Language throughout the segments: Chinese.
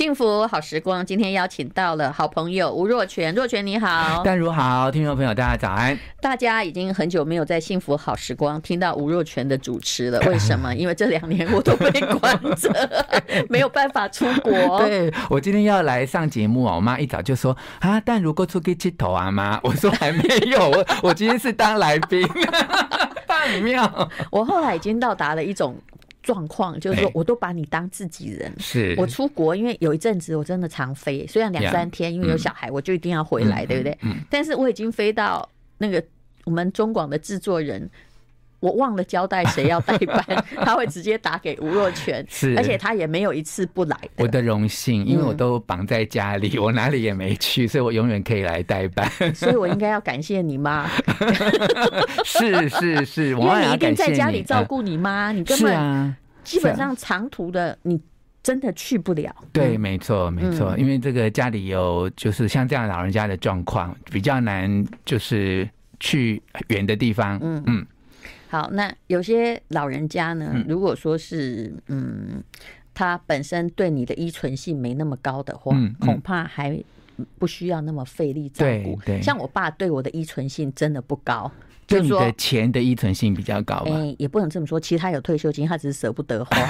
幸福好时光，今天邀请到了好朋友吴若泉，若泉你好，淡如好，听众朋友大家早安。大家已经很久没有在幸福好时光听到吴若泉的主持了，为什么？因为这两年我都被关着，没有办法出国。对，我今天要来上节目啊，我妈一早就说啊，淡如过出去剃头啊妈，我说还没有，我我今天是当来宾，太妙。我后来已经到达了一种。状况就是说，我都把你当自己人。是，我出国，因为有一阵子我真的常飞，虽然两三天，因为有小孩，我就一定要回来，对不对？但是我已经飞到那个我们中广的制作人，我忘了交代谁要代班，他会直接打给吴若全，是，而且他也没有一次不来。我的荣幸，因为我都绑在家里，我哪里也没去，所以我永远可以来代班。所以我应该要感谢你妈。是是是，我因为你一定在家里照顾你妈，你根本。基本上长途的你真的去不了。对，没错，没错，因为这个家里有就是像这样老人家的状况，比较难，就是去远的地方。嗯嗯。好，那有些老人家呢，如果说是嗯，他本身对你的依存性没那么高的话，恐怕还不需要那么费力照顾。对，像我爸对我的依存性真的不高。就你的钱的依存性比较高吧？哎，也不能这么说。其实他有退休金，他只是舍不得花。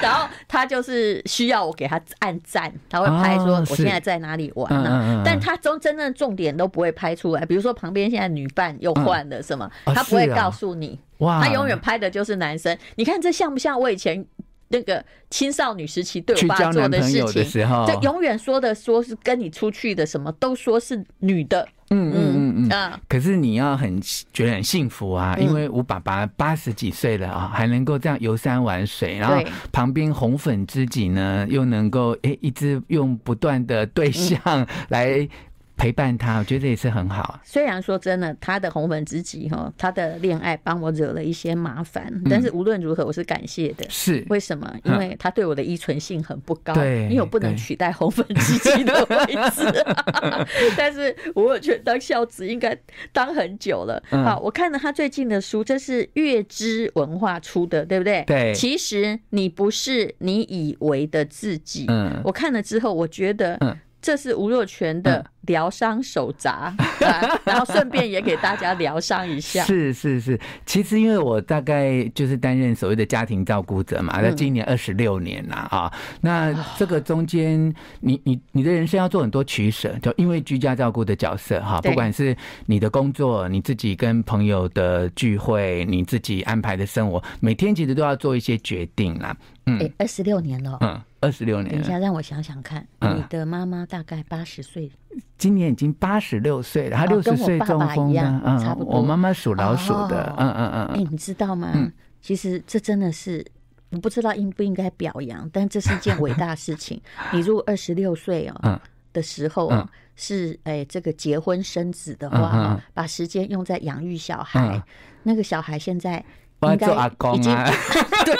然后他就是需要我给他按赞，他会拍说我现在在哪里玩呢？但他中真正重点都不会拍出来。比如说旁边现在女伴又换了什么，他不会告诉你。哇，他永远拍的就是男生。你看这像不像我以前那个青少女时期对我爸做的事情？就永远说的说是跟你出去的什么都说是女的。嗯嗯嗯嗯啊！可是你要很觉得很幸福啊，因为我爸爸八十几岁了啊，还能够这样游山玩水，然后旁边红粉知己呢，又能够诶一直用不断的对象来。陪伴他，我觉得也是很好。虽然说真的，他的红粉知己哈，他的恋爱帮我惹了一些麻烦，但是无论如何，我是感谢的。是为什么？因为他对我的依存性很不高，对，因为我不能取代红粉知己的位置。但是我觉得当孝子应该当很久了。好，我看了他最近的书，这是月之文化出的，对不对？对。其实你不是你以为的自己。嗯。我看了之后，我觉得，这是吴若权的疗伤手札，然后顺便也给大家疗伤一下。是是是，其实因为我大概就是担任所谓的家庭照顾者嘛，那今年二十六年了啊。那这个中间，你你你的人生要做很多取舍，就因为居家照顾的角色哈，不管是你的工作，你自己跟朋友的聚会，你自己安排的生活，每天其实都要做一些决定啦。嗯，二十六年了。嗯。二十六年，等一下让我想想看，你的妈妈大概八十岁，今年已经八十六岁了，她六十岁中风的，嗯，差不多。我妈妈属老鼠的，嗯嗯嗯。哎，你知道吗？其实这真的是，我不知道应不应该表扬，但这是一件伟大事情。你如果二十六岁哦的时候是哎这个结婚生子的话，把时间用在养育小孩，那个小孩现在。做阿公啊，对，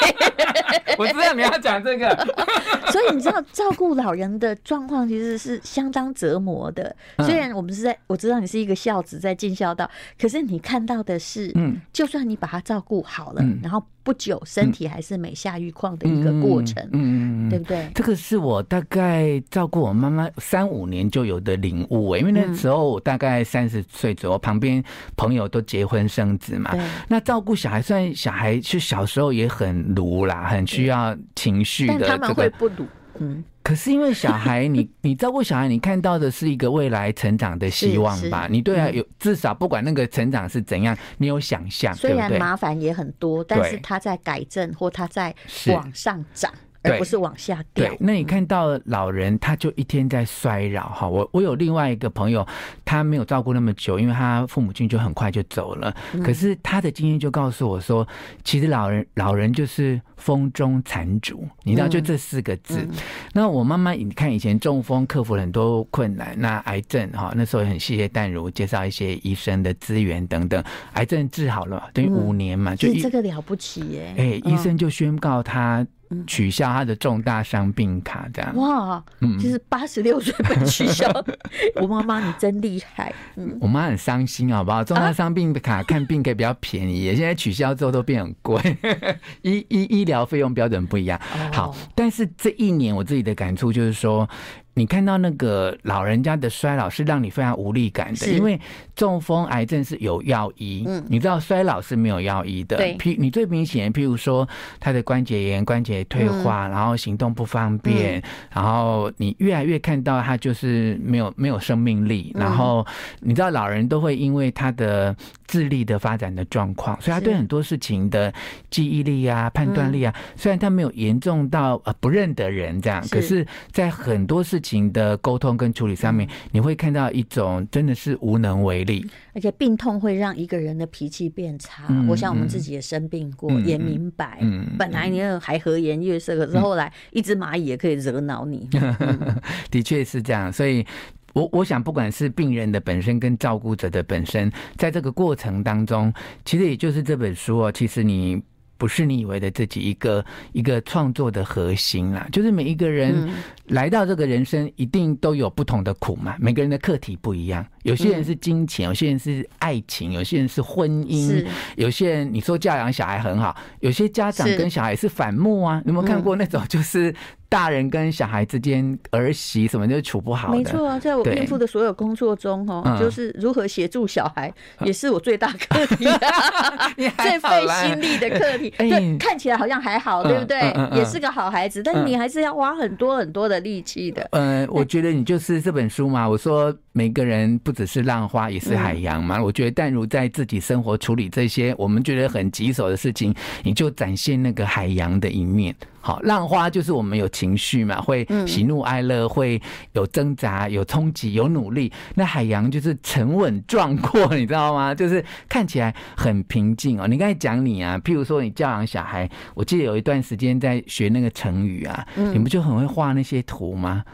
我知道你要讲这个，所以你知道照顾老人的状况其实是相当折磨的。虽然我们是在，我知道你是一个孝子在尽孝道，可是你看到的是，嗯，就算你把他照顾好了，然后。不久，身体还是每下愈况的一个过程，嗯，对不对？这个是我大概照顾我妈妈三五年就有的领悟，欸，因为那时候我大概三十岁左右，旁边朋友都结婚生子嘛，那照顾小孩，虽然小孩是小时候也很鲁啦，很需要情绪的，但他们会不卢，嗯。可是因为小孩，你 你照顾小孩，你看到的是一个未来成长的希望吧？你对啊有至少不管那个成长是怎样，你有想象。虽然麻烦也很多，但是他在改正或他在往上涨。而不是往下掉。对，那你看到老人，他就一天在衰老哈。我我有另外一个朋友，他没有照顾那么久，因为他父母亲就很快就走了。可是他的经验就告诉我说，其实老人老人就是风中残烛，你知道就这四个字。那我妈妈，你看以前中风克服了很多困难，那癌症哈，那时候也很谢谢淡如介绍一些医生的资源等等，癌症治好了，等于五年嘛，就这个了不起耶。哎，医生就宣告他。取消他的重大伤病卡，这样哇，嗯，就是八十六岁被取消。我妈妈你真厉害，嗯，我妈很伤心，好不好？重大伤病卡看病可以比较便宜，啊、现在取消之后都变很贵，医医医疗费用标准不一样。好，但是这一年我自己的感触就是说。你看到那个老人家的衰老是让你非常无力感的，因为中风、癌症是有药医，嗯，你知道衰老是没有药医的。对，譬你最明显，譬如说他的关节炎、关节退化，然后行动不方便，然后你越来越看到他就是没有没有生命力，然后你知道老人都会因为他的智力的发展的状况，所以他对很多事情的记忆力啊、判断力啊，虽然他没有严重到呃不认得人这样，可是在很多事情的沟通跟处理上面，你会看到一种真的是无能为力，而且病痛会让一个人的脾气变差。嗯、我想我们自己也生病过，嗯、也明白，嗯、本来你还和颜悦色，可是后来一只蚂蚁也可以惹恼你。的确是这样，所以我我想，不管是病人的本身跟照顾者的本身，在这个过程当中，其实也就是这本书哦，其实你。不是你以为的自己一个一个创作的核心啦，就是每一个人来到这个人生，一定都有不同的苦嘛。每个人的课题不一样，有些人是金钱，有些人是爱情，有些人是婚姻，有些人你说教养小孩很好，有些家长跟小孩是反目啊。你有没有看过那种就是？大人跟小孩之间儿媳什么就处不好的，没错啊，在我孕妇的所有工作中，哈，就是如何协助小孩，也是我最大课题，最费心力的课题。对，看起来好像还好，对不对？也是个好孩子，但你还是要花很多很多的力气的。嗯，我觉得你就是这本书嘛。我说每个人不只是浪花，也是海洋嘛。我觉得淡如在自己生活处理这些我们觉得很棘手的事情，你就展现那个海洋的一面。好，浪花就是我们有情绪嘛，会喜怒哀乐，会有挣扎、有冲击、有努力。那海洋就是沉稳壮阔，你知道吗？就是看起来很平静哦。你刚才讲你啊，譬如说你教养小孩，我记得有一段时间在学那个成语啊，你不就很会画那些图吗？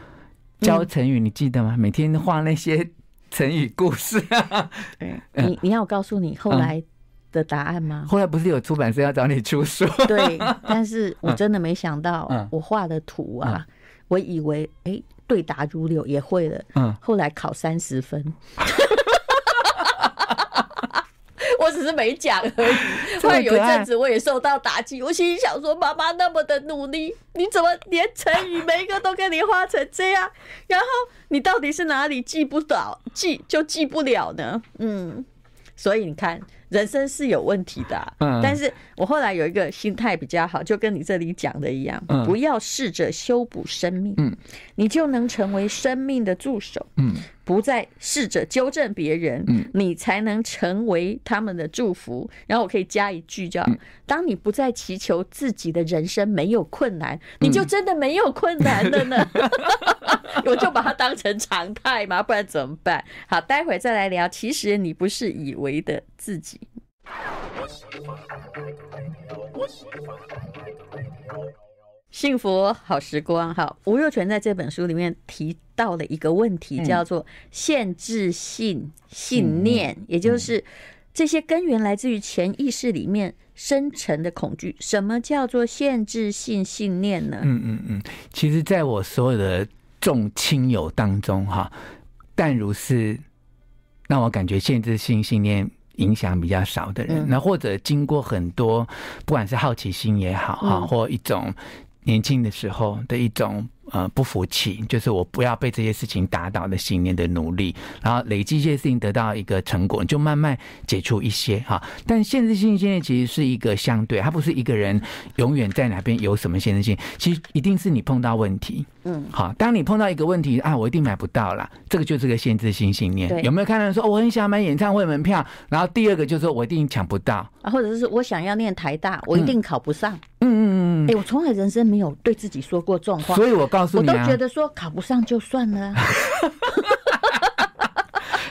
教成语你记得吗？每天画那些成语故事啊。你你要我告诉你后来。的答案吗？后来不是有出版社要找你出书？对，但是我真的没想到，我画的图啊，我以为哎对答如流也会了，嗯，后来考三十分，我只是没讲而已。后来有一阵子我也受到打击，我心里想说：妈妈那么的努力，你怎么连成语每一个都跟你画成这样？然后你到底是哪里记不到，记就记不了呢？嗯，所以你看。人生是有问题的，啊，嗯，但是我后来有一个心态比较好，就跟你这里讲的一样，嗯，不要试着修补生命，嗯，你就能成为生命的助手，嗯。不再试着纠正别人，你才能成为他们的祝福。然后我可以加一句叫：当你不再祈求自己的人生没有困难，你就真的没有困难了呢。我就把它当成常态嘛，不然怎么办？好，待会再来聊。其实你不是以为的自己。幸福好时光，哈，吴若权在这本书里面提到了一个问题，叫做限制性信念，也就是这些根源来自于潜意识里面深层的恐惧。什么叫做限制性信念呢？嗯嗯嗯，其实，在我所有的众亲友当中，哈，但如是让我感觉限制性信念影响比较少的人。那或者经过很多，不管是好奇心也好，哈，或一种。年轻的时候的一种。呃，不服气，就是我不要被这些事情打倒的信念的努力，然后累积一些事情得到一个成果，就慢慢解除一些哈。但限制性信念其实是一个相对，它不是一个人永远在哪边有什么限制性，其实一定是你碰到问题，嗯，好，当你碰到一个问题啊，我一定买不到啦，这个就是个限制性信念。对有没有看到人说、哦、我很想买演唱会门票，然后第二个就是说我一定抢不到，啊，或者是我想要念台大，我一定考不上。嗯嗯嗯嗯，哎、欸，我从来人生没有对自己说过这种话，所以我告。啊、我都觉得说考不上就算了。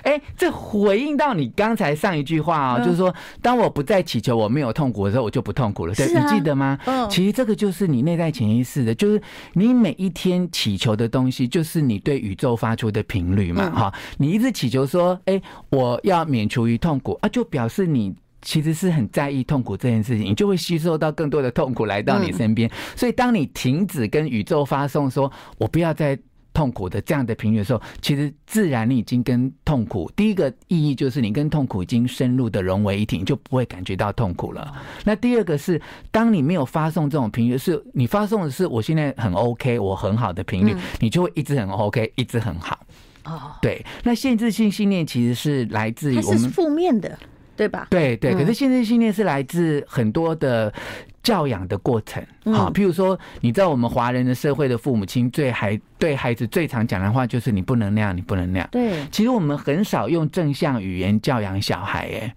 哎，这回应到你刚才上一句话哦，就是说，当我不再祈求我没有痛苦的时候，我就不痛苦了。对，你记得吗？其实这个就是你内在潜意识的，就是你每一天祈求的东西，就是你对宇宙发出的频率嘛。哈，你一直祈求说，哎，我要免除于痛苦啊，就表示你。其实是很在意痛苦这件事情，你就会吸收到更多的痛苦来到你身边。所以，当你停止跟宇宙发送说“我不要再”。痛苦的这样的频率的时候，其实自然你已经跟痛苦第一个意义就是你跟痛苦已经深入的融为一体，你就不会感觉到痛苦了。那第二个是，当你没有发送这种频率，是你发送的是我现在很 OK，我很好的频率，你就会一直很 OK，一直很好。哦，对。那限制性信念其实是来自于我们负面的，对吧？对对。可是限制性信念是来自很多的。教养的过程，好，譬如说，你知道我们华人的社会的父母亲最孩对孩子最常讲的话就是你不能那样，你不能那样。对，其实我们很少用正向语言教养小孩，哎。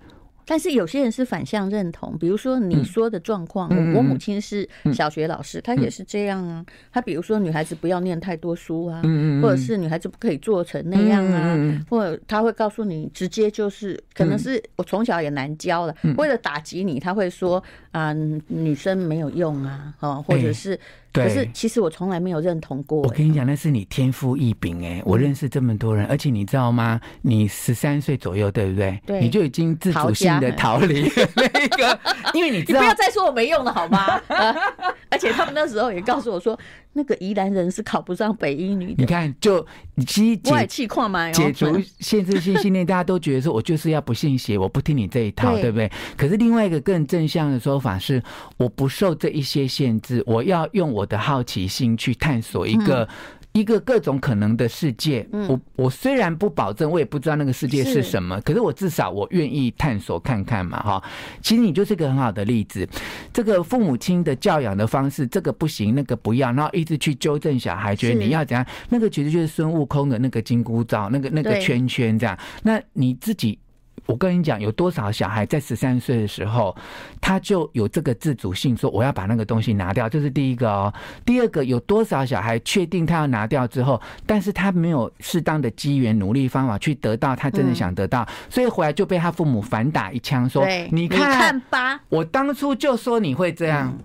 但是有些人是反向认同，比如说你说的状况，嗯、我母亲是小学老师，她、嗯、也是这样啊。她比如说女孩子不要念太多书啊，嗯、或者是女孩子不可以做成那样啊，嗯、或者她会告诉你，直接就是可能是我从小也难教了，嗯、为了打击你，她会说啊、呃，女生没有用啊，哦，或者是。可是其实我从来没有认同过。我跟你讲，那是你天赋异禀哎！我认识这么多人，而且你知道吗？你十三岁左右，对不对？对，你就已经自主性的逃离那个，因为你知道，你不要再说我没用了好吗？而且他们那时候也告诉我说。那个宜兰人是考不上北一女的。你看，就其实外气矿嘛，解除限制性信念，大家都觉得说，我就是要不信邪，我不听你这一套，对不对？可是另外一个更正向的说法是，我不受这一些限制，我要用我的好奇心去探索一个。一个各种可能的世界，我我虽然不保证，我也不知道那个世界是什么，可是我至少我愿意探索看看嘛，哈。其实你就是个很好的例子，这个父母亲的教养的方式，这个不行，那个不要，然后一直去纠正小孩，觉得你要怎样，那个其实就是孙悟空的那个金箍罩，那个那个圈圈这样。那你自己。我跟你讲，有多少小孩在十三岁的时候，他就有这个自主性，说我要把那个东西拿掉，这是第一个哦。第二个，有多少小孩确定他要拿掉之后，但是他没有适当的机缘、努力方法去得到他真的想得到，所以回来就被他父母反打一枪，说：“你看吧，我当初就说你会这样。”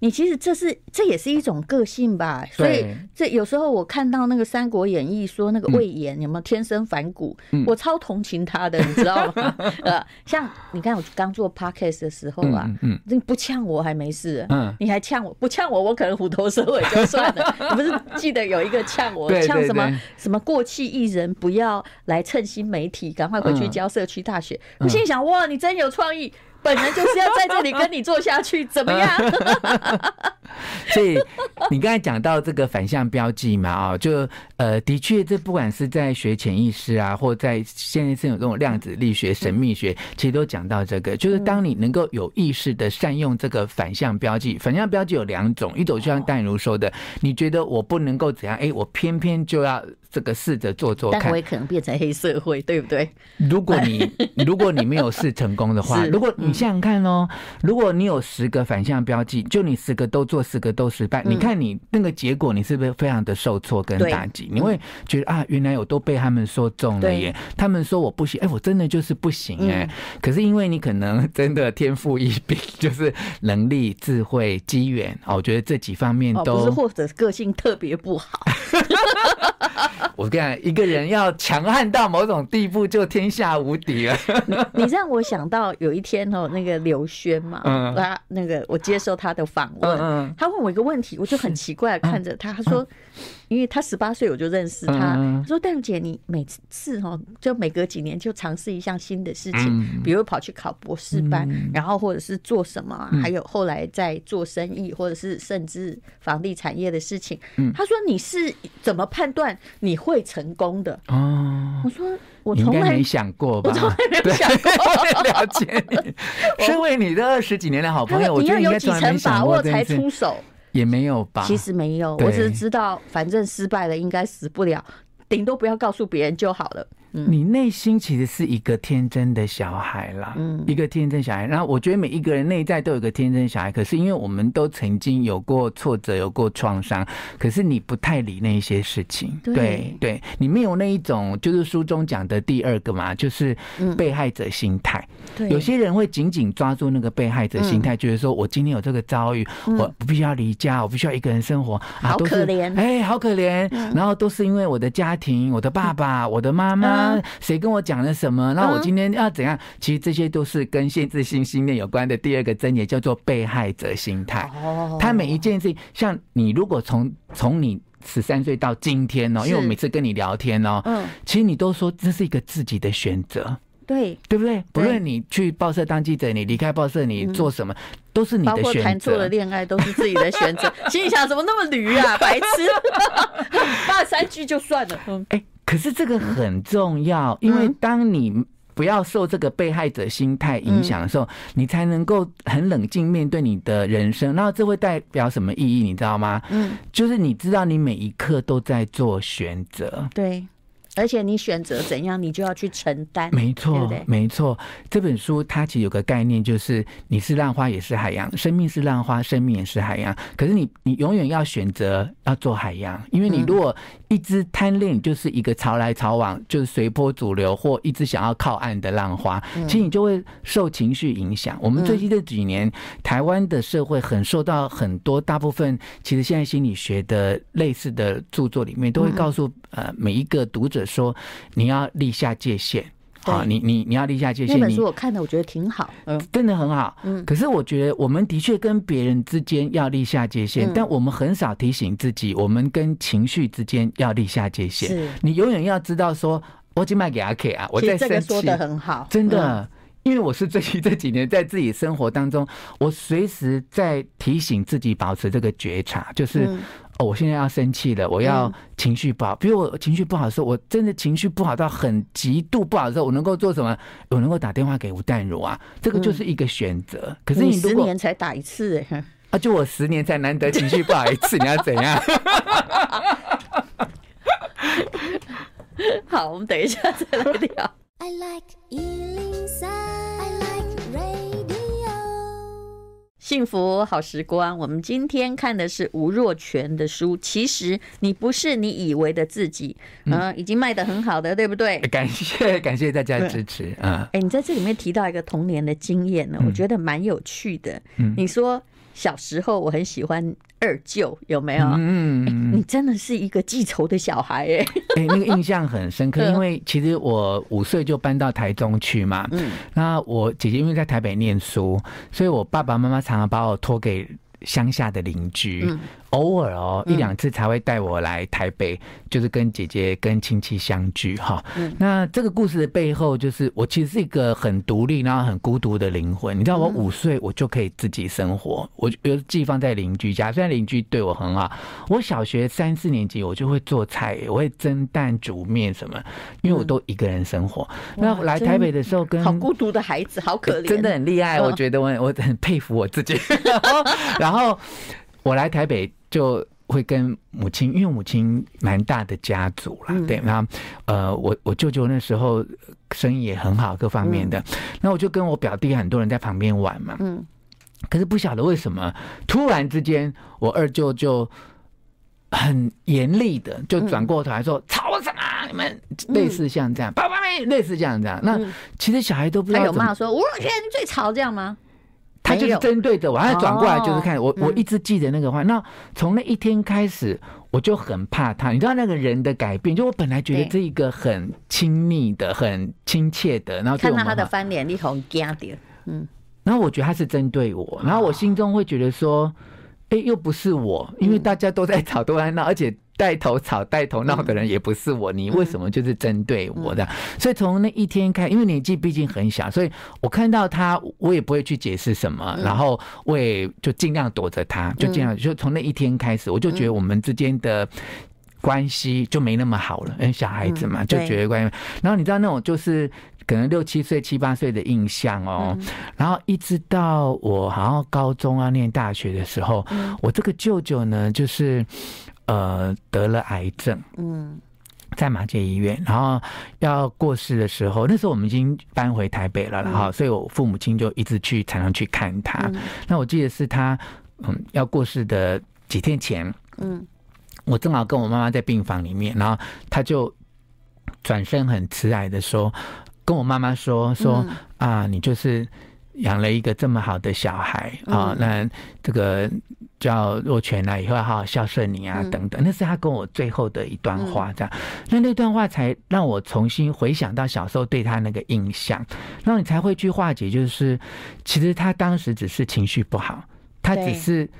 你其实这是这也是一种个性吧，所以这有时候我看到那个《三国演义》说那个魏延有没有天生反骨，我超同情他的，你知道吗？呃，像你看我刚做 podcast 的时候啊，嗯，你不呛我还没事，嗯，你还呛我不呛我，我可能虎头蛇尾就算了。你不是记得有一个呛我呛什么什么过气艺人不要来蹭新媒体，赶快回去教社区大学。我心想哇，你真有创意。本人就是要在这里跟你做下去，怎么样？所以你刚才讲到这个反向标记嘛，啊，就呃，的确，这不管是在学潜意识啊，或在现在是有这种量子力学、神秘学，其实都讲到这个，就是当你能够有意识的善用这个反向标记，反向标记有两种，一种就像戴如说的，你觉得我不能够怎样，哎，我偏偏就要。这个试着做做看，但我也可能变成黑社会，对不对？如果你 如果你没有试成功的话，如果你想想看哦，如果你有十个反向标记，就你十个都做，十个都失败，你看你那个结果，你是不是非常的受挫跟打击？你会觉得啊，原来我都被他们说中了耶！他们说我不行，哎，我真的就是不行哎。可是因为你可能真的天赋异禀，就是能力、智慧、机缘，我觉得这几方面都不是，或者个性特别不好。我跟你讲，一个人要强悍到某种地步，就天下无敌了。你让我想到有一天哦，那个刘轩嘛，他那个我接受他的访问嗯，他问我一个问题，我就很奇怪看着他，他说。因为他十八岁我就认识他，他说：“淡如姐，你每次哈就每隔几年就尝试一项新的事情，比如跑去考博士班，然后或者是做什么，还有后来在做生意，或者是甚至房地产业的事情。”他说：“你是怎么判断你会成功的？”哦，我说：“我从来没想过吧，我从来没有想过。了解你，身为你的二十几年的好朋友，我觉得你应该从来没想过才出手。”也没有吧，其实没有，我只是知道，反正失败了应该死不了，顶多不要告诉别人就好了。你内心其实是一个天真的小孩啦，嗯，一个天真小孩。然后我觉得每一个人内在都有一个天真小孩，可是因为我们都曾经有过挫折，有过创伤，可是你不太理那些事情，对。对，你没有那一种就是书中讲的第二个嘛，就是被害者心态。对，有些人会紧紧抓住那个被害者心态，觉得说我今天有这个遭遇，我不必须要离家，我必须要一个人生活，好可怜，哎，好可怜。然后都是因为我的家庭，我的爸爸，我的妈妈。啊？谁跟我讲了什么？那我今天要怎样？其实这些都是跟限制性信念有关的第二个真言，叫做被害者心态。哦，他每一件事情，像你如果从从你十三岁到今天哦，因为我每次跟你聊天哦，嗯，其实你都说这是一个自己的选择。对，对不对？不论你去报社当记者，你离开报社，你做什么，嗯、都是你的选择。包括谈错了恋爱，都是自己的选择。心里想，怎么那么驴啊，白痴！骂三句就算了。哎、欸，可是这个很重要，因为当你不要受这个被害者心态影响的时候，嗯、你才能够很冷静面对你的人生。然后这会代表什么意义？你知道吗？嗯，就是你知道你每一刻都在做选择。对。而且你选择怎样，你就要去承担。没错，没错。这本书它其实有个概念，就是你是浪花也是海洋，生命是浪花，生命也是海洋。可是你，你永远要选择要做海洋，因为你如果一直贪恋，就是一个潮来潮往，就是随波逐流，或一直想要靠岸的浪花，其实你就会受情绪影响。我们最近这几年，台湾的社会很受到很多，大部分其实现在心理学的类似的著作里面，都会告诉呃每一个读者。说你要立下界限，好，你你你要立下界限。那本书我看的，我觉得挺好，嗯，真的很好，嗯。可是我觉得，我们的确跟别人之间要立下界限，但我们很少提醒自己，我们跟情绪之间要立下界限。是，你永远要知道说，我今卖给阿 K 啊，我在生气。这个说的很好，真的，因为我是最近这几年在自己生活当中，我随时在提醒自己保持这个觉察，就是。哦，我现在要生气了，我要情绪不好。比如我情绪不好的时候，我真的情绪不好到很极度不好的时候，我能够做什么？我能够打电话给吴淡如啊，这个就是一个选择。可是你十年才打一次，哎，啊，就我十年才难得情绪不好一次，你要怎样？好，我们等一下再来聊。I like 幸福好时光，我们今天看的是吴若权的书。其实你不是你以为的自己，嗯，已经卖的很好的，对不对？感谢感谢大家的支持啊！哎，你在这里面提到一个童年的经验呢，我觉得蛮有趣的。嗯，你说。小时候我很喜欢二舅，有没有？嗯、欸，你真的是一个记仇的小孩 哎、欸！哎、欸，那个印象很深刻，因为其实我五岁就搬到台中去嘛。嗯，那我姐姐因为在台北念书，所以我爸爸妈妈常常把我托给乡下的邻居。嗯偶尔哦，一两次才会带我来台北，就是跟姐姐跟亲戚相聚哈。那这个故事的背后，就是我其实是一个很独立，然后很孤独的灵魂。你知道，我五岁我就可以自己生活，我比如寄放在邻居家，虽然邻居对我很好。我小学三四年级，我就会做菜，我会蒸蛋、煮面什么，因为我都一个人生活。那来台北的时候，跟好孤独的孩子，好可怜，真的很厉害。我觉得我我很佩服我自己。然后我来台北。就会跟母亲，因为母亲蛮大的家族了，嗯、对，然后呃，我我舅舅那时候生意也很好，各方面的，嗯、那我就跟我表弟很多人在旁边玩嘛，嗯，可是不晓得为什么，突然之间，我二舅就很严厉的就转过头来说：“嗯、吵什么？你们类似像这样，爸爸们类似这样这样。”那其实小孩都不知道，他有骂说：“吴若权最吵这样吗？”他就是针对着我，他转过来就是看我。我一直记得那个话。那从那一天开始，我就很怕他。你知道那个人的改变，就我本来觉得这一个很亲密的、很亲切的，然后看到他的翻脸，你很惊掉。嗯，然后我觉得他是针对我，然后我心中会觉得说，哎，又不是我，因为大家都在吵，都在闹，而且。带头吵、带头闹的人也不是我，你为什么就是针对我的？所以从那一天开，因为年纪毕竟很小，所以我看到他，我也不会去解释什么，然后我也就尽量躲着他，就尽量就从那一天开始，我就觉得我们之间的关系就没那么好了。因为，小孩子嘛，就觉得关系。然后你知道那种就是可能六七岁、七八岁的印象哦，然后一直到我好像高中啊、念大学的时候，我这个舅舅呢，就是。呃，得了癌症，嗯，在马偕医院，然后要过世的时候，那时候我们已经搬回台北了，然后，所以我父母亲就一直去，常常去看他。嗯、那我记得是他，嗯，要过世的几天前，嗯，我正好跟我妈妈在病房里面，然后他就转身很慈爱的说，跟我妈妈说说、嗯、啊，你就是养了一个这么好的小孩啊，那这个。叫若泉啊，以后要好好孝顺你啊，等等。那是他跟我最后的一段话，这样。那那段话才让我重新回想到小时候对他那个印象，然后你才会去化解，就是其实他当时只是情绪不好，他只是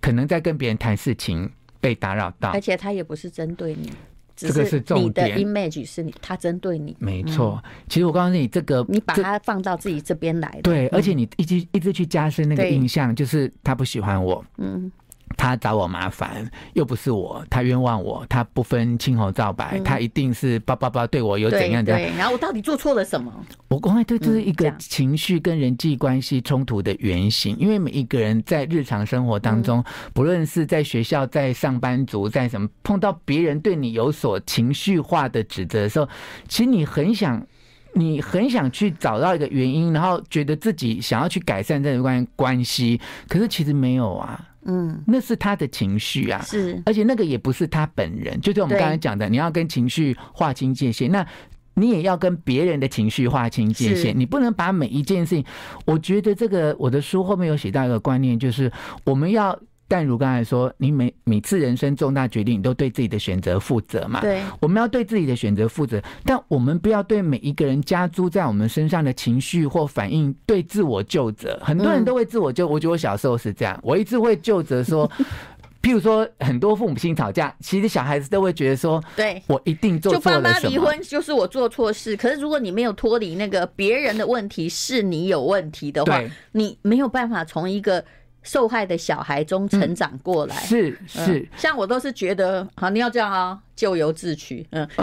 可能在跟别人谈事情被打扰到，而且他也不是针对你。这个是重点。你的 image 是你，他针对你。没错，其实我告诉你，这个你把它放到自己这边来。对，而且你一直一直去加深那个印象，就是他不喜欢我。嗯。他找我麻烦，又不是我，他冤枉我，他不分青红皂白，嗯、他一定是叭叭叭对我有怎样怎样。然后我到底做错了什么？我刚才这就是一个情绪跟人际关系冲突的原型，因为每一个人在日常生活当中，不论是在学校、在上班族、在什么，碰到别人对你有所情绪化的指责的时候，其实你很想，你很想去找到一个原因，然后觉得自己想要去改善这段关系，可是其实没有啊。嗯，那是他的情绪啊，是，而且那个也不是他本人，就是我们刚才讲的，你要跟情绪划清界限，那你也要跟别人的情绪划清界限，你不能把每一件事情，我觉得这个我的书后面有写到一个观念，就是我们要。但如刚才说，你每每次人生重大决定，你都对自己的选择负责嘛？对，我们要对自己的选择负责，但我们不要对每一个人加诸在我们身上的情绪或反应对自我救责。很多人都会自我究，我觉得我小时候是这样，我一直会救责说，譬如说很多父母亲吵架，其实小孩子都会觉得说，对我一定做错了什么。就爸妈离婚就是我做错事，可是如果你没有脱离那个别人的问题是你有问题的话，你没有办法从一个。受害的小孩中成长过来，嗯、是是、嗯，像我都是觉得，好，你要这样啊，咎由自取，嗯。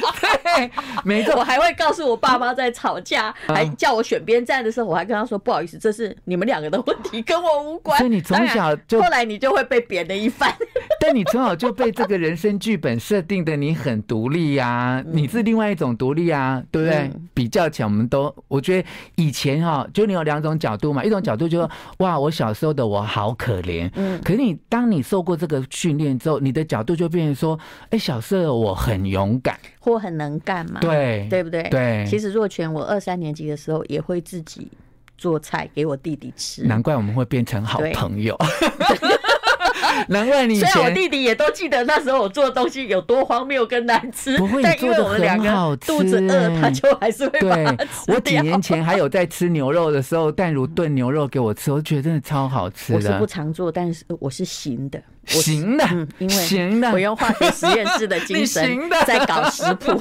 对，没错，我还会告诉我爸妈在吵架，还叫我选边站的时候，我还跟他说：“不好意思，这是你们两个的问题，跟我无关。”所以你从小就后来你就会被贬了一番。但你从小就被这个人生剧本设定的你很独立呀，你是另外一种独立啊，对不对？比较起来，我们都我觉得以前哈，就你有两种角度嘛，一种角度就是说哇，我小时候的我好可怜，嗯，可是你当你受过这个训练之后，你的角度就变成说，哎，小时候的我很勇敢。或很能干嘛？对，对不对？对。其实若泉，我二三年级的时候也会自己做菜给我弟弟吃。难怪我们会变成好朋友。难怪你，虽然我弟弟也都记得那时候我做的东西有多荒谬跟难吃，不会，但因为我们两个肚子饿，他就还是会把它吃掉。我几年前还有在吃牛肉的时候，淡如炖牛肉给我吃，我觉得真的超好吃的。我是不常做，但是我是行的，行的，因为行的，我用化学实验室的精神 在搞食谱。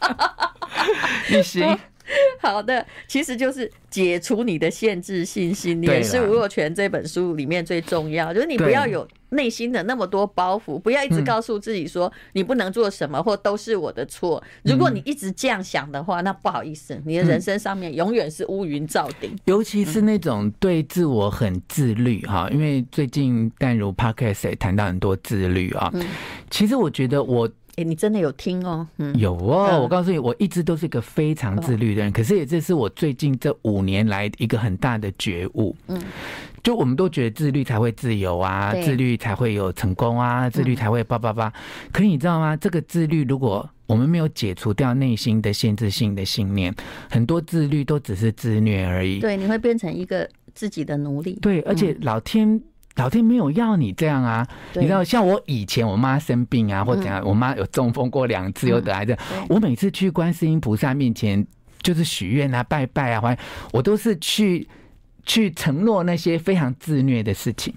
你行。好的，其实就是解除你的限制信心，也，是吴若权这本书里面最重要。就是你不要有内心的那么多包袱，不要一直告诉自己说你不能做什么或都是我的错。如果你一直这样想的话，那不好意思，你的人生上面永远是乌云罩顶。尤其是那种对自我很自律哈，因为最近淡如 Podcast 也谈到很多自律啊。其实我觉得我。欸、你真的有听哦？嗯，有哦。我告诉你，我一直都是一个非常自律的人，可是也这是我最近这五年来一个很大的觉悟。嗯，就我们都觉得自律才会自由啊，自律才会有成功啊，自律才会叭叭叭。可你知道吗？这个自律，如果我们没有解除掉内心的限制性的信念，很多自律都只是自虐而已。对，你会变成一个自己的奴隶。对，而且老天。老天没有要你这样啊！你知道，像我以前我妈生病啊，或怎样，我妈有中风过两次，又得癌症。我每次去观世音菩萨面前，就是许愿啊、拜拜啊，我都是去去承诺那些非常自虐的事情。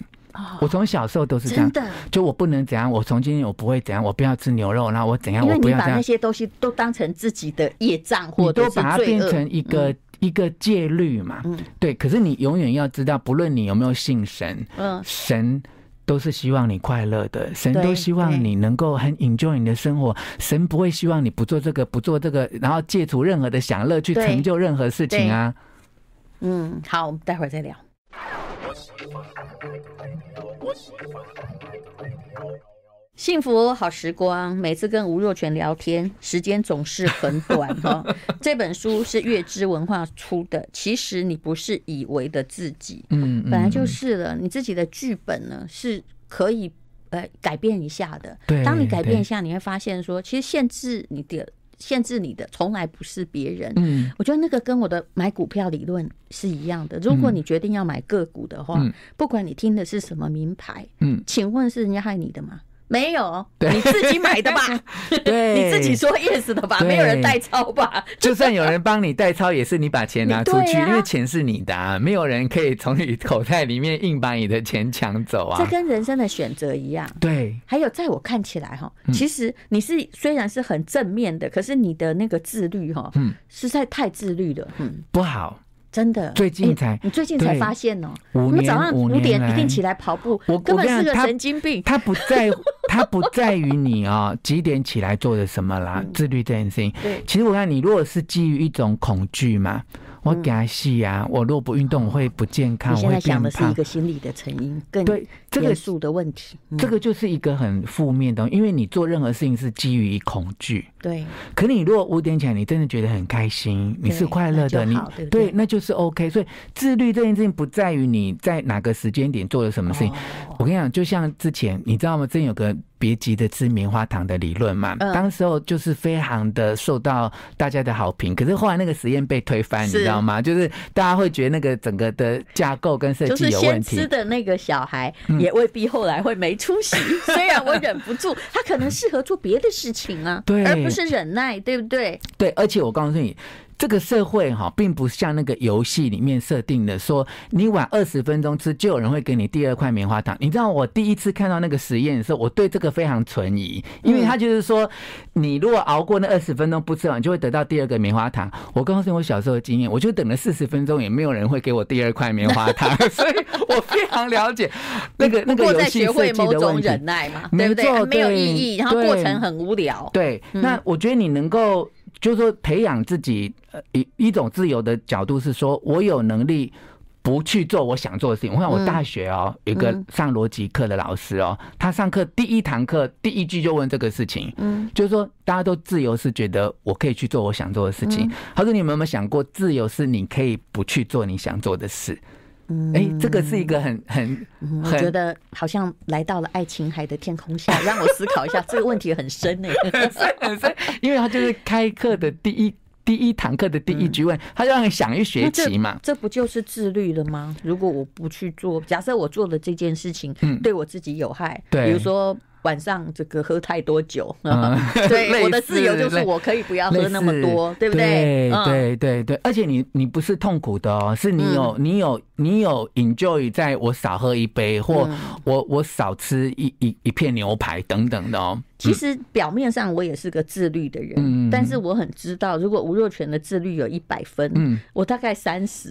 我从小时候都是这样，就我不能怎样，我从今天我不会怎样，我不要吃牛肉，然后我怎样，我不要这样。把那些东西都当成自己的业障，或者都把它变成一个。一个戒律嘛，嗯，对。可是你永远要知道，不论你有没有信神，嗯，神都是希望你快乐的，神都希望你能够很 enjoy 你的生活，神不会希望你不做这个，不做这个，然后借助任何的享乐去成就任何事情啊。嗯，好，我们待会儿再聊。幸福好时光，每次跟吴若权聊天，时间总是很短哈。这本书是月之文化出的，其实你不是以为的自己，嗯，本来就是了。你自己的剧本呢，是可以呃改变一下的。对，当你改变一下，你会发现说，其实限制你的限制你的从来不是别人。嗯，我觉得那个跟我的买股票理论是一样的。如果你决定要买个股的话，不管你听的是什么名牌，嗯，请问是人家害你的吗？没有，你自己买的吧？对，你自己说 yes 的吧？没有人代操吧？就算有人帮你代操，也是你把钱拿出去，因为钱是你的，啊，没有人可以从你口袋里面硬把你的钱抢走啊！这跟人生的选择一样。对，还有在我看起来哈，其实你是虽然是很正面的，可是你的那个自律哈，嗯，实在太自律了，嗯，不好。真的，最近才你最近才发现哦，我们早上五点一定起来跑步，我根本是个神经病。他不在，他不在于你啊几点起来做的什么啦，自律这件事情。对，其实我看你如果是基于一种恐惧嘛。我给他戏啊！我如果不运动，我会不健康，我会变胖。现在想的是一个心理的成因，更对这个数的问题。这个就是一个很负面的，因为你做任何事情是基于恐惧。对。可你如果五点起来，你真的觉得很开心，你是快乐的，你对，那就是 OK。所以自律这件事情不在于你在哪个时间点做了什么事情。我跟你讲，就像之前你知道吗？真有个。别急的吃棉花糖的理论嘛，当时候就是非常的受到大家的好评。可是后来那个实验被推翻，你知道吗？就是大家会觉得那个整个的架构跟设计有问题。就是先吃的那个小孩也未必后来会没出息。虽然我忍不住，他可能适合做别的事情啊，对，而不是忍耐，对不对？对，而且我告诉你。这个社会哈，并不像那个游戏里面设定的，说你晚二十分钟吃，就有人会给你第二块棉花糖。你知道我第一次看到那个实验的时候，我对这个非常存疑，因为他就是说，你如果熬过那二十分钟不吃完，就会得到第二个棉花糖。我告诉你我小时候的经验，我就等了四十分钟，也没有人会给我第二块棉花糖，所以我非常了解那个那个游戏设计的问题。忍耐嘛，对不对？没有意义，然后过程很无聊。对，那我觉得你能够。就是说，培养自己呃一一种自由的角度是说，我有能力不去做我想做的事情。我看我大学哦，有个上逻辑课的老师哦，他上课第一堂课第一句就问这个事情，嗯，就是说大家都自由是觉得我可以去做我想做的事情。他说，你们有没有想过，自由是你可以不去做你想做的事？哎、欸，这个是一个很很，我觉得好像来到了爱琴海的天空下，让我思考一下这个问题很深呢，很深很深，因为他就是开课的第一 第一堂课的第一句问，他就让你想一学期嘛。这，这不就是自律了吗？如果我不去做，假设我做的这件事情对我自己有害，对，比如说。晚上这个喝太多酒，嗯、对，我的自由就是我可以不要喝那么多，对不对？对对对对，而且你你不是痛苦的哦，是你有、嗯、你有你有 enjoy 在我少喝一杯，或我我少吃一一一片牛排等等的哦。其实表面上我也是个自律的人，嗯、但是我很知道，如果吴若权的自律有一百分，嗯、我大概三十。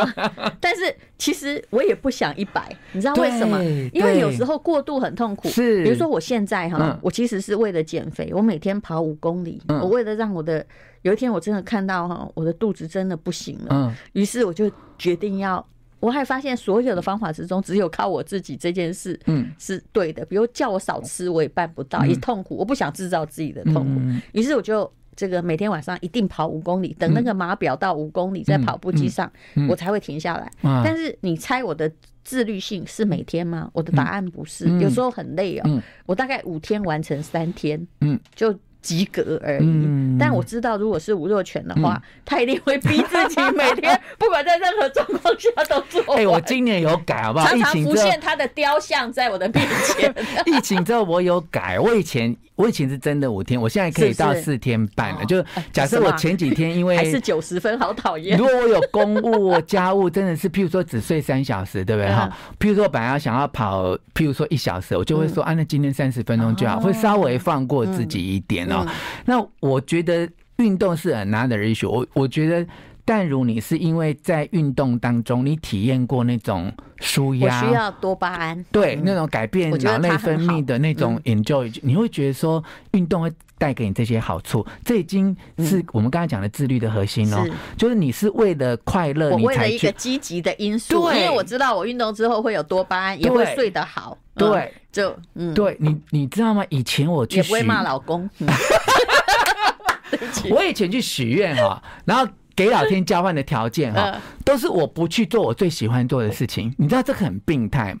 但是其实我也不想一百，你知道为什么？因为有时候过度很痛苦。是，比如说我现在哈，嗯、我其实是为了减肥，我每天跑五公里，嗯、我为了让我的有一天我真的看到哈，我的肚子真的不行了，于、嗯、是我就决定要。我还发现所有的方法之中，只有靠我自己这件事，嗯，是对的。比如叫我少吃，我也办不到，一痛苦，我不想制造自己的痛苦。于是我就这个每天晚上一定跑五公里，等那个码表到五公里，在跑步机上，我才会停下来。但是你猜我的自律性是每天吗？我的答案不是，有时候很累哦。我大概五天完成三天，嗯，就。及格而已，但我知道，如果是吴若权的话，他一定会逼自己每天，不管在任何状况下都做。哎，我今年有改，好不好？常常浮现他的雕像在我的面前。疫情之后我有改，我以前我以前是真的五天，我现在可以到四天半了。就假设我前几天因为还是九十分，好讨厌。如果我有公务家务，真的是譬如说只睡三小时，对不对哈？譬如说本来要想要跑，譬如说一小时，我就会说啊，那今天三十分钟就好，会稍微放过自己一点。那我觉得运动是 another issue。我我觉得，但如你是因为在运动当中，你体验过那种舒压，需要多巴胺，对，那种改变脑内分泌的那种 enjoy，你会觉得说运动会带给你这些好处。这已经是我们刚才讲的自律的核心哦，就是你是为了快乐，你才一个积极的因素。因为我知道我运动之后会有多巴胺，也会睡得好。对，就嗯，对你你知道吗？以前我去也不会骂老公。我以前去许愿哈，然后给老天交换的条件哈，都是我不去做我最喜欢做的事情。你知道这个很病态吗？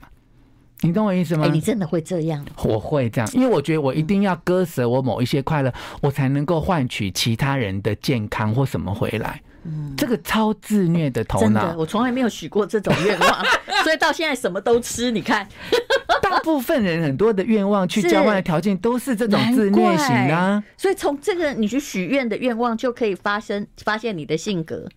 你懂我意思吗？哎，你真的会这样？我会这样，因为我觉得我一定要割舍我某一些快乐，我才能够换取其他人的健康或什么回来。嗯，这个超自虐的头脑，真的，我从来没有许过这种愿望，所以到现在什么都吃。你看，大部分人很多的愿望去交换的条件都是这种自虐型的，所以从这个你去许愿的愿望就可以发生发现你的性格。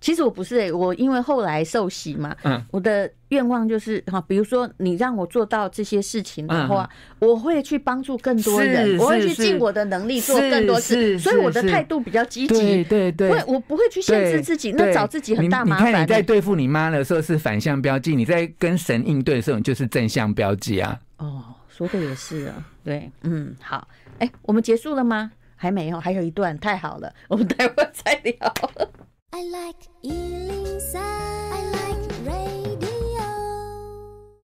其实我不是哎、欸，我因为后来受洗嘛，嗯，我的愿望就是哈，比如说你让我做到这些事情的话，我会去帮助更多人，我会去尽我的能力做更多事，所以我的态度比较积极，对对对，我我不会去限制自己，那找自己很大麻烦。你看你在对付你妈的时候是反向标记，你在跟神应对的时候你就是正向标记啊。哦，说的也是啊，对，嗯，好，哎，我们结束了吗？还没有，还有一段，太好了，我们待会儿再聊。I like 103, I like radio。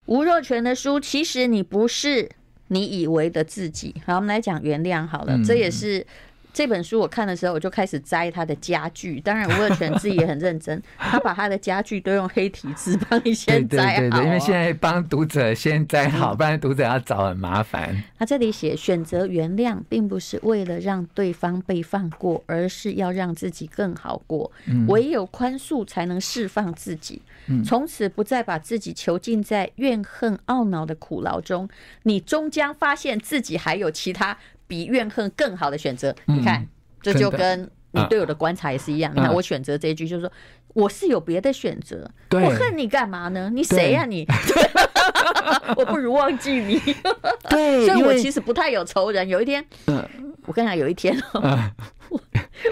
吴若权的书，其实你不是你以为的自己。好，我们来讲原谅好了，这也是。这本书我看的时候，我就开始摘他的家具。当然，吴乐全自己也很认真，他把他的家具都用黑体字帮你先摘好。对对对，因为现在帮读者先摘好，不然读者要找很麻烦。他这里写：选择原谅，并不是为了让对方被放过，而是要让自己更好过。唯有宽恕，才能释放自己。从此不再把自己囚禁在怨恨、懊恼的苦牢中，你终将发现自己还有其他。比怨恨更好的选择，你看，这就跟你对我的观察也是一样。你看，我选择这一句，就是说我是有别的选择。我恨你干嘛呢？你谁呀你？我不如忘记你。对，所以我其实不太有仇人。有一天，我跟你讲，有一天，我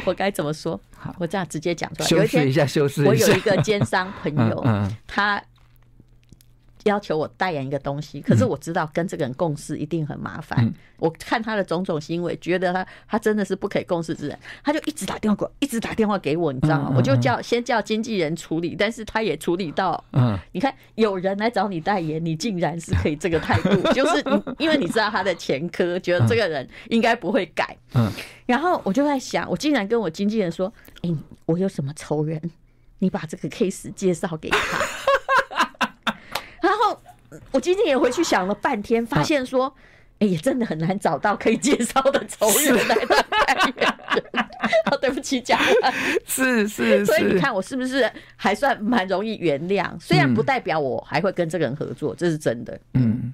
我该怎么说？我这样直接讲出来。修饰一下，修饰一下。我有一个奸商朋友，他。要求我代言一个东西，可是我知道跟这个人共事一定很麻烦。嗯、我看他的种种行为，觉得他他真的是不可以共事之人。他就一直打电话给我，一直打电话给我，你知道吗？嗯嗯嗯、我就叫先叫经纪人处理，但是他也处理到。嗯，你看有人来找你代言，你竟然是可以这个态度，就是因为你知道他的前科，觉得这个人应该不会改。嗯，然后我就在想，我竟然跟我经纪人说：“哎、欸，我有什么仇人？你把这个 case 介绍给他。”我今天也回去想了半天，发现说，哎呀，真的很难找到可以介绍的仇人来当代言人。哦，对不起，讲了，是是，所以你看我是不是还算蛮容易原谅？虽然不代表我还会跟这个人合作，这是真的。嗯，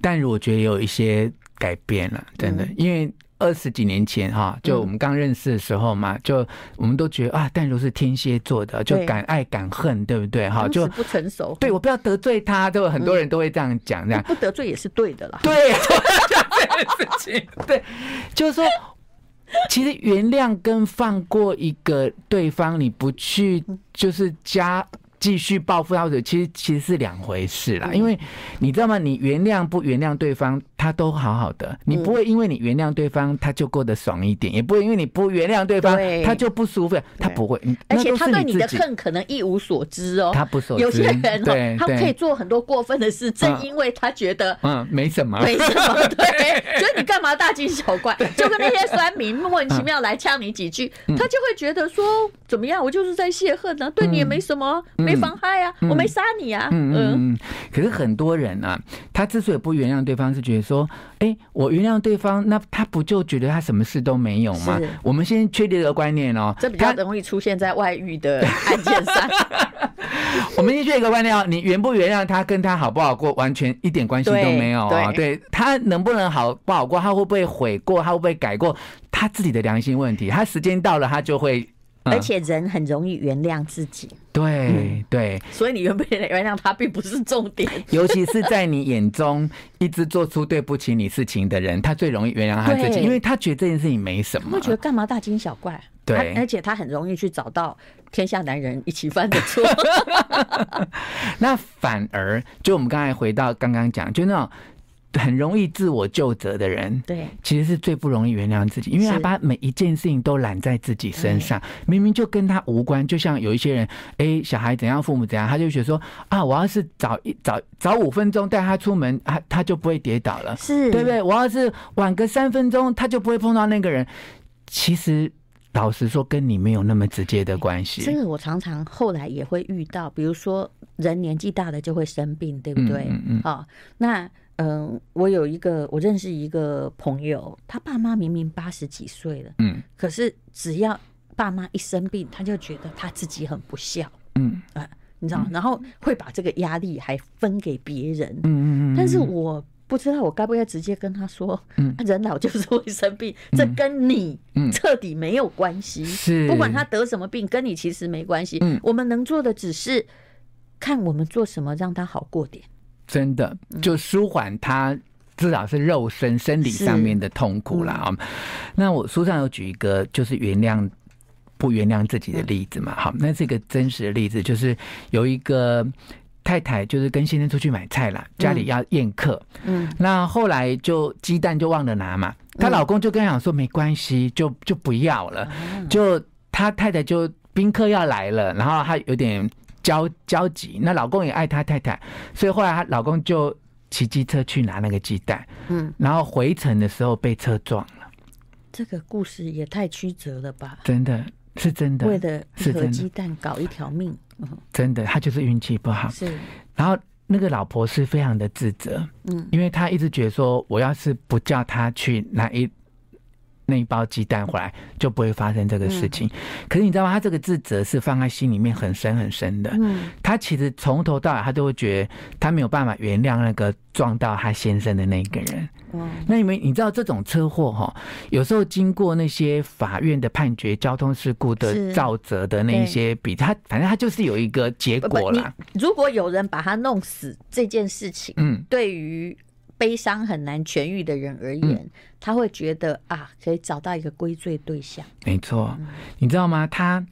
但是我觉得有一些改变了，真的，因为。二十几年前哈，就我们刚认识的时候嘛，就我们都觉得啊，淡如是天蝎座的，就敢爱敢恨，对不对？哈，就不成熟。对，我不要得罪他，就很多人都会这样讲，这样不得罪也是对的啦。对，这件事情，对，就是说，其实原谅跟放过一个对方，你不去就是加。继续报复他者，其实其实是两回事啦。因为你知道吗？你原谅不原谅对方，他都好好的。你不会因为你原谅对方，他就过得爽一点；也不会因为你不原谅对方，他就不舒服。他不会，而且他对你的恨可能一无所知哦。他不所知。有些人哦，他可以做很多过分的事，正因为他觉得嗯没什么，没什么。对，所以你干嘛大惊小怪？就跟那些酸民莫名其妙来呛你几句，他就会觉得说怎么样？我就是在泄恨呢，对你也没什么。没妨害啊，我没杀你啊。嗯嗯，可是很多人啊，他之所以不原谅对方，是觉得说，哎，我原谅对方，那他不就觉得他什么事都没有吗？我们先确立一个观念哦，这比较容易出现在外遇的案件上。我们先确立一个观念哦，你原不原谅他，跟他好不好过，完全一点关系都没有啊。对，他能不能好不好过，他会不会悔过，他会不会改过，他自己的良心问题。他时间到了，他就会。而且人很容易原谅自己，对对，所以你原不原谅他并不是重点，尤其是在你眼中一直做出对不起你事情的人，他最容易原谅他自己，因为他觉得这件事情没什么，他觉得干嘛大惊小怪？对，而且他很容易去找到天下男人一起犯的错，那反而就我们刚才回到刚刚讲，就那种。很容易自我救责的人，对，其实是最不容易原谅自己，因为他把每一件事情都揽在自己身上，明明就跟他无关。就像有一些人，哎，小孩怎样，父母怎样，他就觉得说啊，我要是早一早早五分钟带他出门，他他就不会跌倒了，是对不对？我要是晚个三分钟，他就不会碰到那个人。其实老实说，跟你没有那么直接的关系。这个我常常后来也会遇到，比如说人年纪大了就会生病，对不对？嗯嗯。啊、哦，那嗯、呃，我有一个我认识一个朋友，他爸妈明明八十几岁了，嗯，可是只要爸妈一生病，他就觉得他自己很不孝，嗯啊、呃，你知道，然后会把这个压力还分给别人，嗯嗯嗯。但是我。不知道我该不该直接跟他说，嗯，人老就是会生病，嗯、这跟你彻底没有关系。是、嗯，不管他得什么病，跟你其实没关系。嗯，我们能做的只是看我们做什么让他好过点。真的，就舒缓他至少是肉身生理上面的痛苦啦。嗯、那我书上有举一个，就是原谅不原谅自己的例子嘛。好，那是一个真实的例子，就是有一个。太太就是跟先生出去买菜了，家里要宴客。嗯，那后来就鸡蛋就忘了拿嘛，她老公就跟她讲说没关系，就就不要了。就她太太就宾客要来了，然后她有点焦焦急，那老公也爱他太太，所以后来她老公就骑机车去拿那个鸡蛋。嗯，然后回程的时候被车撞了。这个故事也太曲折了吧？真的是真的，为了一盒鸡蛋搞一条命。真的，他就是运气不好。是，然后那个老婆是非常的自责，嗯，因为她一直觉得说，我要是不叫他去拿一那一包鸡蛋回来，就不会发生这个事情。嗯、可是你知道吗？他这个自责是放在心里面很深很深的。嗯，他其实从头到尾，他都会觉得他没有办法原谅那个撞到他先生的那个人。嗯，那你们你知道这种车祸哈，有时候经过那些法院的判决、交通事故的造责的那一些比，他反正他就是有一个结果啦。如果有人把他弄死这件事情，嗯，对于。悲伤很难痊愈的人而言，嗯、他会觉得啊，可以找到一个归罪对象。没错，嗯、你知道吗？他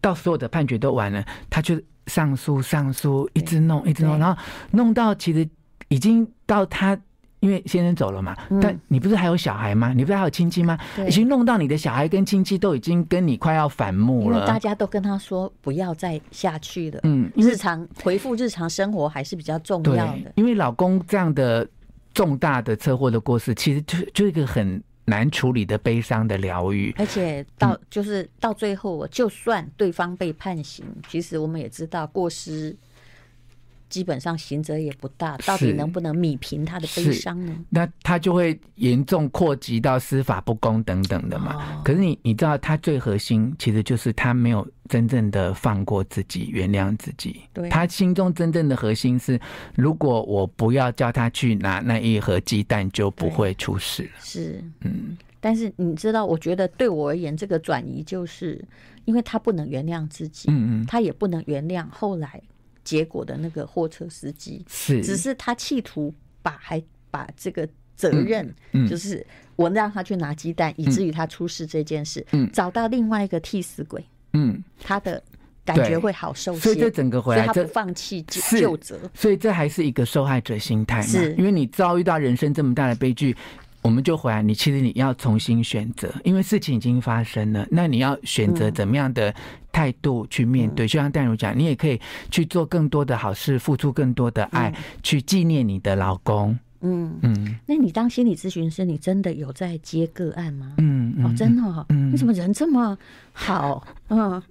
到所有的判决都完了，他就上诉、上诉，一直弄、一直弄，然后弄到其实已经到他，因为先生走了嘛。嗯、但你不是还有小孩吗？你不是还有亲戚吗？已经弄到你的小孩跟亲戚都已经跟你快要反目了。大家都跟他说不要再下去了。嗯，日常回复日常生活还是比较重要的。因为老公这样的。重大的车祸的过失，其实就就一个很难处理的悲伤的疗愈，而且到就是到最后，就算对方被判刑，其实我们也知道过失。基本上刑责也不大，到底能不能米平他的悲伤呢？那他就会严重扩及到司法不公等等的嘛。哦、可是你你知道，他最核心其实就是他没有真正的放过自己，原谅自己。对，他心中真正的核心是：如果我不要叫他去拿那一盒鸡蛋，就不会出事。是，嗯。但是你知道，我觉得对我而言，这个转移就是因为他不能原谅自己，嗯嗯，他也不能原谅后来。结果的那个货车司机是，只是他企图把还把这个责任，就是我让他去拿鸡蛋，以至于他出事这件事，嗯找到另外一个替死鬼，嗯，他的感觉会好受些。所以这整个回来，他不放弃救责，所以这还是一个受害者心态嘛？是，因为你遭遇到人生这么大的悲剧。我们就回来，你其实你要重新选择，因为事情已经发生了。那你要选择怎么样的态度去面对？嗯、就像戴如讲，你也可以去做更多的好事，付出更多的爱，嗯、去纪念你的老公。嗯嗯。嗯，那你当心理咨询师，你真的有在接个案吗？嗯，嗯哦，真的、哦。嗯。为什么人这么好？嗯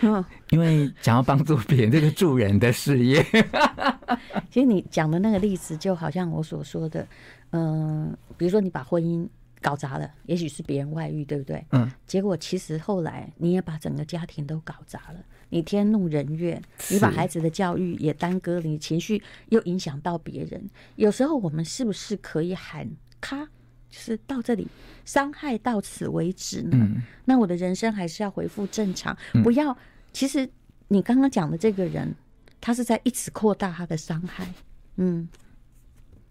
嗯。因为想要帮助别人，这个助人的事业。其实你讲的那个例子，就好像我所说的。嗯，比如说你把婚姻搞砸了，也许是别人外遇，对不对？嗯。结果其实后来你也把整个家庭都搞砸了，你天怒人怨，你把孩子的教育也耽搁了，你情绪又影响到别人。有时候我们是不是可以喊咔，就是到这里，伤害到此为止呢？嗯。那我的人生还是要恢复正常，不要。其实你刚刚讲的这个人，他是在一直扩大他的伤害。嗯。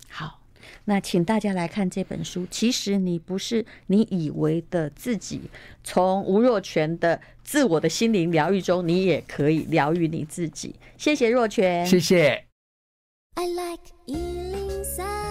好。那请大家来看这本书。其实你不是你以为的自己。从吴若权的自我的心灵疗愈中，你也可以疗愈你自己。谢谢若泉，谢谢。I like